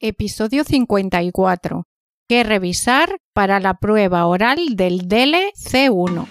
Episodio 54. ¿Qué revisar para la prueba oral del DELE C1?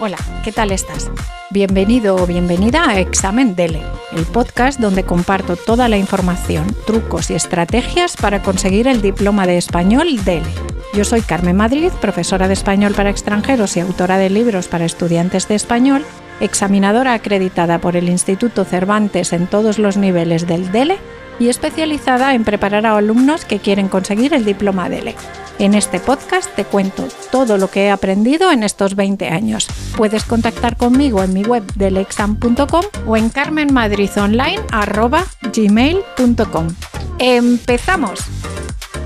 Hola, ¿qué tal estás? Bienvenido o bienvenida a Examen DELE, el podcast donde comparto toda la información, trucos y estrategias para conseguir el diploma de español DELE. Yo soy Carmen Madrid, profesora de español para extranjeros y autora de libros para estudiantes de español, examinadora acreditada por el Instituto Cervantes en todos los niveles del DELE y especializada en preparar a alumnos que quieren conseguir el diploma DELE. En este podcast te cuento todo lo que he aprendido en estos 20 años. Puedes contactar conmigo en mi web delexam.com o en carmenmadridonline.gmail.com. ¡Empezamos!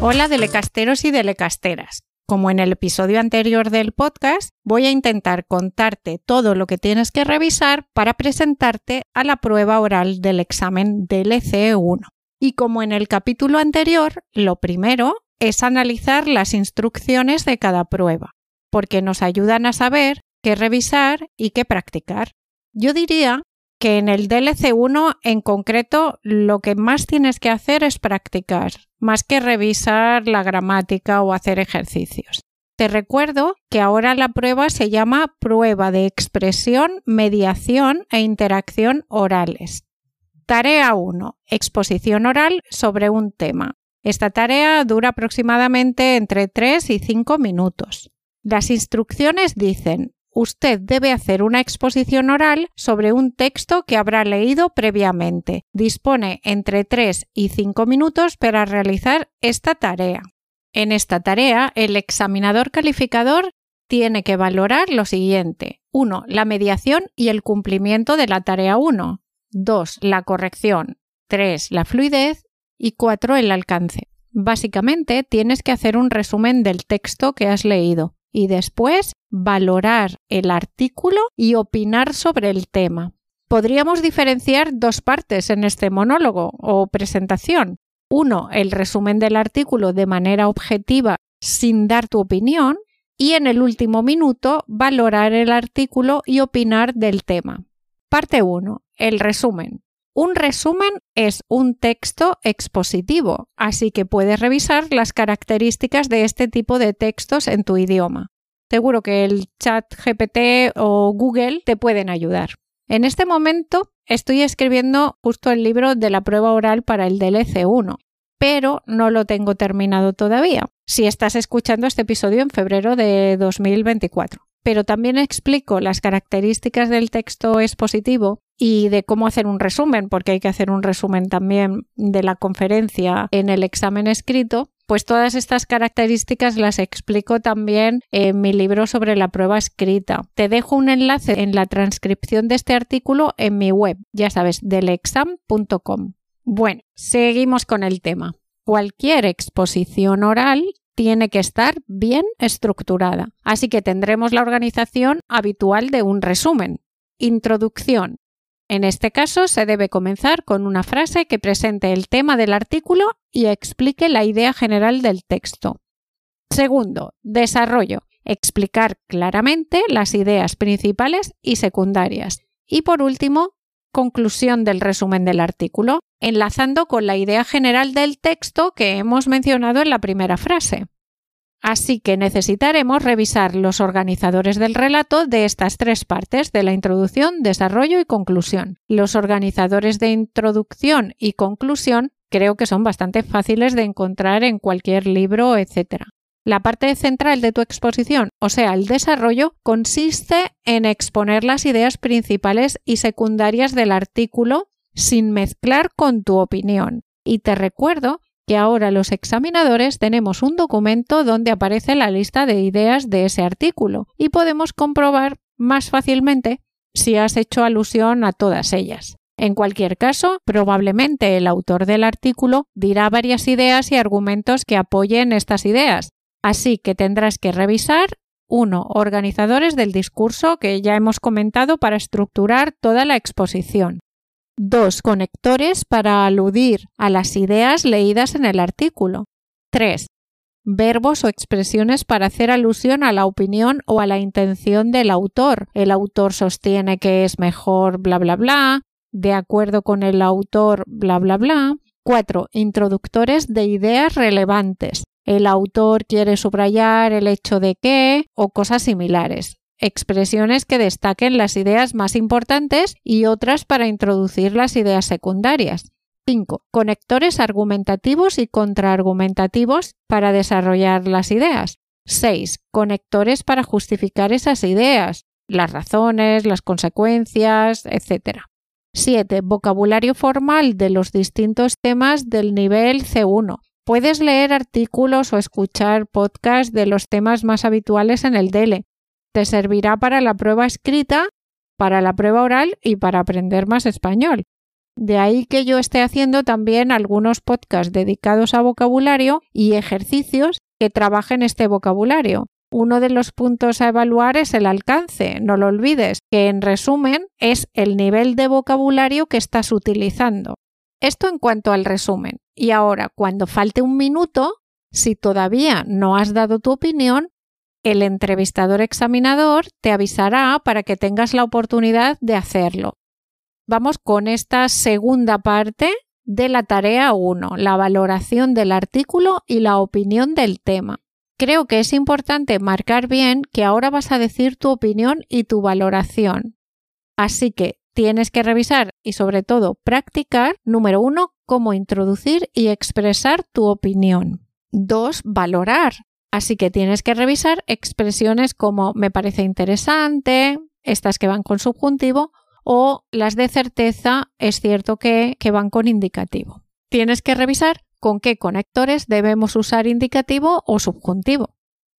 Hola delecasteros y delecasteras. Como en el episodio anterior del podcast, voy a intentar contarte todo lo que tienes que revisar para presentarte a la prueba oral del examen DLC 1. Y como en el capítulo anterior, lo primero es analizar las instrucciones de cada prueba, porque nos ayudan a saber qué revisar y qué practicar. Yo diría que en el DLC1 en concreto lo que más tienes que hacer es practicar, más que revisar la gramática o hacer ejercicios. Te recuerdo que ahora la prueba se llama prueba de expresión, mediación e interacción orales. Tarea 1. Exposición oral sobre un tema. Esta tarea dura aproximadamente entre 3 y 5 minutos. Las instrucciones dicen usted debe hacer una exposición oral sobre un texto que habrá leído previamente. Dispone entre 3 y 5 minutos para realizar esta tarea. En esta tarea, el examinador calificador tiene que valorar lo siguiente. 1. La mediación y el cumplimiento de la tarea 1. 2. La corrección. 3. La fluidez. Y 4. El alcance. Básicamente, tienes que hacer un resumen del texto que has leído y después valorar el artículo y opinar sobre el tema. Podríamos diferenciar dos partes en este monólogo o presentación. Uno, el resumen del artículo de manera objetiva sin dar tu opinión y en el último minuto valorar el artículo y opinar del tema. Parte 1. El resumen. Un resumen es un texto expositivo, así que puedes revisar las características de este tipo de textos en tu idioma. Seguro que el chat GPT o Google te pueden ayudar. En este momento estoy escribiendo justo el libro de la prueba oral para el DLC 1, pero no lo tengo terminado todavía. Si estás escuchando este episodio en febrero de 2024 pero también explico las características del texto expositivo y de cómo hacer un resumen, porque hay que hacer un resumen también de la conferencia en el examen escrito, pues todas estas características las explico también en mi libro sobre la prueba escrita. Te dejo un enlace en la transcripción de este artículo en mi web, ya sabes, delexam.com. Bueno, seguimos con el tema. Cualquier exposición oral tiene que estar bien estructurada. Así que tendremos la organización habitual de un resumen. Introducción. En este caso se debe comenzar con una frase que presente el tema del artículo y explique la idea general del texto. Segundo, desarrollo. Explicar claramente las ideas principales y secundarias. Y por último, conclusión del resumen del artículo, enlazando con la idea general del texto que hemos mencionado en la primera frase. Así que necesitaremos revisar los organizadores del relato de estas tres partes, de la introducción, desarrollo y conclusión. Los organizadores de introducción y conclusión creo que son bastante fáciles de encontrar en cualquier libro, etc. La parte central de tu exposición, o sea, el desarrollo, consiste en exponer las ideas principales y secundarias del artículo sin mezclar con tu opinión. Y te recuerdo que ahora los examinadores tenemos un documento donde aparece la lista de ideas de ese artículo y podemos comprobar más fácilmente si has hecho alusión a todas ellas. En cualquier caso, probablemente el autor del artículo dirá varias ideas y argumentos que apoyen estas ideas, Así que tendrás que revisar 1. Organizadores del discurso que ya hemos comentado para estructurar toda la exposición. 2. Conectores para aludir a las ideas leídas en el artículo. 3. verbos o expresiones para hacer alusión a la opinión o a la intención del autor. El autor sostiene que es mejor bla bla bla, de acuerdo con el autor bla bla bla. 4. Introductores de ideas relevantes. El autor quiere subrayar el hecho de que o cosas similares. Expresiones que destaquen las ideas más importantes y otras para introducir las ideas secundarias. 5. Conectores argumentativos y contraargumentativos para desarrollar las ideas. 6. Conectores para justificar esas ideas, las razones, las consecuencias, etc. 7. Vocabulario formal de los distintos temas del nivel C1. Puedes leer artículos o escuchar podcasts de los temas más habituales en el DELE. Te servirá para la prueba escrita, para la prueba oral y para aprender más español. De ahí que yo esté haciendo también algunos podcasts dedicados a vocabulario y ejercicios que trabajen este vocabulario. Uno de los puntos a evaluar es el alcance, no lo olvides, que en resumen es el nivel de vocabulario que estás utilizando. Esto en cuanto al resumen. Y ahora, cuando falte un minuto, si todavía no has dado tu opinión, el entrevistador examinador te avisará para que tengas la oportunidad de hacerlo. Vamos con esta segunda parte de la tarea 1, la valoración del artículo y la opinión del tema. Creo que es importante marcar bien que ahora vas a decir tu opinión y tu valoración. Así que tienes que revisar y sobre todo practicar, número 1, cómo introducir y expresar tu opinión. 2. Valorar. Así que tienes que revisar expresiones como me parece interesante, estas que van con subjuntivo, o las de certeza es cierto que, van con indicativo. Tienes que revisar con qué conectores debemos usar indicativo o subjuntivo.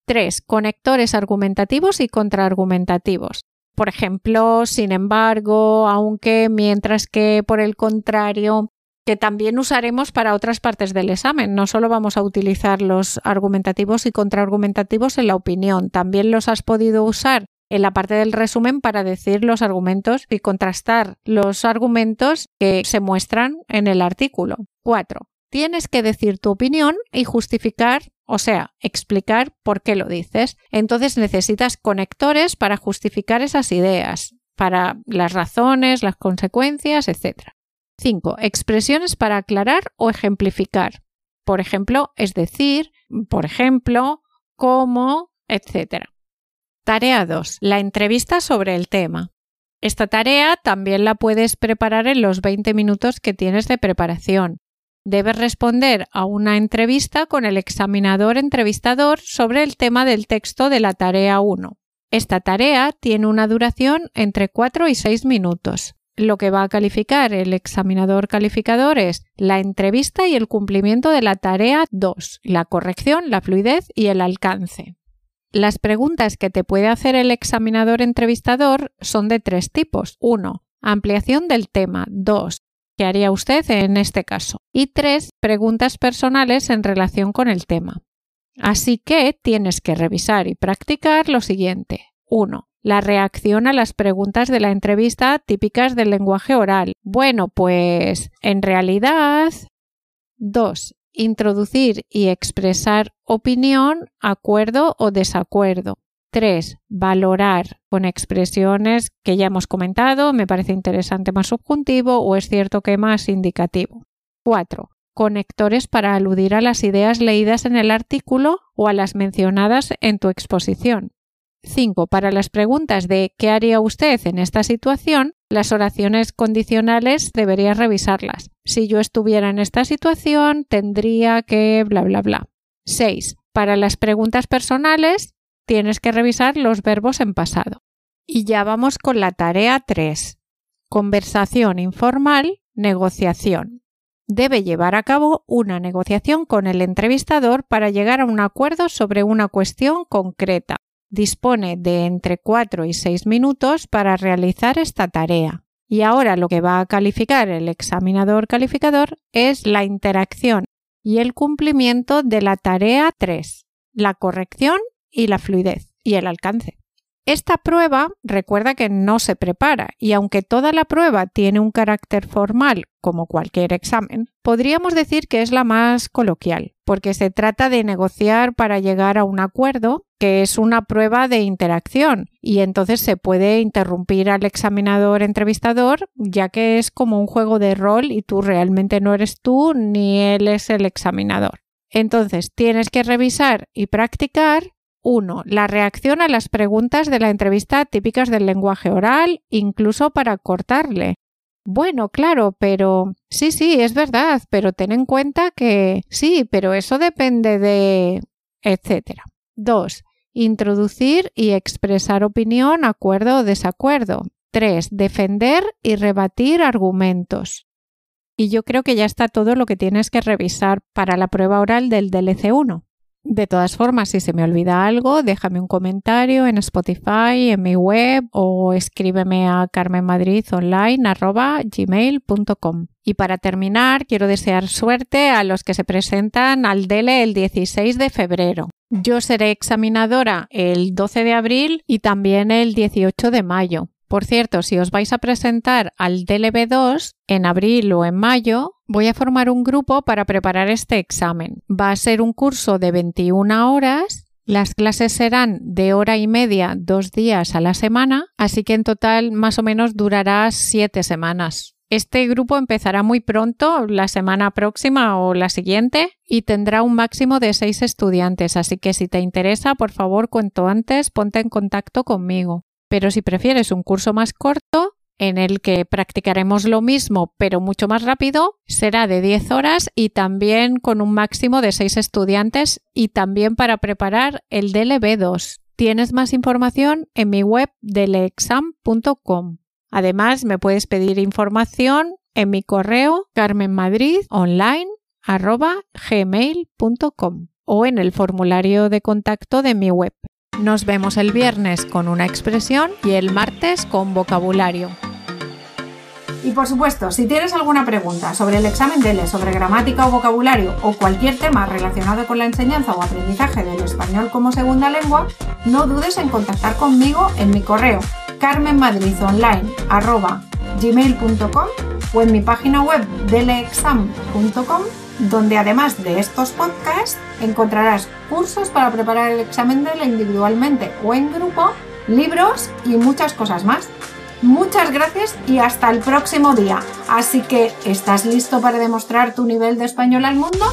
3. Conectores argumentativos y contraargumentativos. Por ejemplo, sin embargo, aunque, mientras que, por el contrario, que también usaremos para otras partes del examen. No solo vamos a utilizar los argumentativos y contraargumentativos en la opinión, también los has podido usar en la parte del resumen para decir los argumentos y contrastar los argumentos que se muestran en el artículo. 4. Tienes que decir tu opinión y justificar, o sea, explicar por qué lo dices. Entonces necesitas conectores para justificar esas ideas, para las razones, las consecuencias, etc. 5. Expresiones para aclarar o ejemplificar. Por ejemplo, es decir, por ejemplo, cómo, etc. Tarea 2. La entrevista sobre el tema. Esta tarea también la puedes preparar en los 20 minutos que tienes de preparación. Debes responder a una entrevista con el examinador entrevistador sobre el tema del texto de la tarea 1. Esta tarea tiene una duración entre 4 y 6 minutos. Lo que va a calificar el examinador calificador es la entrevista y el cumplimiento de la tarea 2, la corrección, la fluidez y el alcance. Las preguntas que te puede hacer el examinador entrevistador son de tres tipos. 1. Ampliación del tema. 2. ¿Qué haría usted en este caso? Y 3. Preguntas personales en relación con el tema. Así que tienes que revisar y practicar lo siguiente. 1. La reacción a las preguntas de la entrevista típicas del lenguaje oral. Bueno, pues en realidad. 2 introducir y expresar opinión, acuerdo o desacuerdo. 3. Valorar con expresiones que ya hemos comentado, me parece interesante más subjuntivo o es cierto que más indicativo. 4. Conectores para aludir a las ideas leídas en el artículo o a las mencionadas en tu exposición. 5. Para las preguntas de ¿qué haría usted en esta situación? Las oraciones condicionales deberías revisarlas. Si yo estuviera en esta situación, tendría que bla bla bla. 6. Para las preguntas personales, tienes que revisar los verbos en pasado. Y ya vamos con la tarea 3. Conversación informal, negociación. Debe llevar a cabo una negociación con el entrevistador para llegar a un acuerdo sobre una cuestión concreta dispone de entre 4 y 6 minutos para realizar esta tarea. Y ahora lo que va a calificar el examinador calificador es la interacción y el cumplimiento de la tarea 3, la corrección y la fluidez y el alcance. Esta prueba recuerda que no se prepara y aunque toda la prueba tiene un carácter formal como cualquier examen, podríamos decir que es la más coloquial, porque se trata de negociar para llegar a un acuerdo, que es una prueba de interacción y entonces se puede interrumpir al examinador entrevistador, ya que es como un juego de rol y tú realmente no eres tú ni él es el examinador. Entonces tienes que revisar y practicar 1. La reacción a las preguntas de la entrevista típicas del lenguaje oral, incluso para cortarle. Bueno, claro, pero sí, sí, es verdad, pero ten en cuenta que sí, pero eso depende de... etcétera. 2. Introducir y expresar opinión, acuerdo o desacuerdo. 3. Defender y rebatir argumentos. Y yo creo que ya está todo lo que tienes que revisar para la prueba oral del DLC1. De todas formas, si se me olvida algo, déjame un comentario en Spotify, en mi web o escríbeme a carmenmadridonline.gmail.com. Y para terminar, quiero desear suerte a los que se presentan al DELE el 16 de febrero. Yo seré examinadora el 12 de abril y también el 18 de mayo. Por cierto, si os vais a presentar al DLB2 en abril o en mayo, voy a formar un grupo para preparar este examen. Va a ser un curso de 21 horas. Las clases serán de hora y media, dos días a la semana, así que en total más o menos durará siete semanas. Este grupo empezará muy pronto, la semana próxima o la siguiente, y tendrá un máximo de seis estudiantes, así que si te interesa, por favor, cuanto antes ponte en contacto conmigo. Pero si prefieres un curso más corto, en el que practicaremos lo mismo pero mucho más rápido, será de 10 horas y también con un máximo de 6 estudiantes y también para preparar el DLB2. Tienes más información en mi web delexam.com. Además, me puedes pedir información en mi correo carmenmadridonline.gmail.com o en el formulario de contacto de mi web. Nos vemos el viernes con una expresión y el martes con vocabulario. Y por supuesto, si tienes alguna pregunta sobre el examen DELE, sobre gramática o vocabulario o cualquier tema relacionado con la enseñanza o aprendizaje del español como segunda lengua, no dudes en contactar conmigo en mi correo carmenmadridonline.gmail.com o en mi página web deleexam.com donde además de estos podcasts encontrarás cursos para preparar el examen de la individualmente o en grupo, libros y muchas cosas más. Muchas gracias y hasta el próximo día. Así que, ¿estás listo para demostrar tu nivel de español al mundo?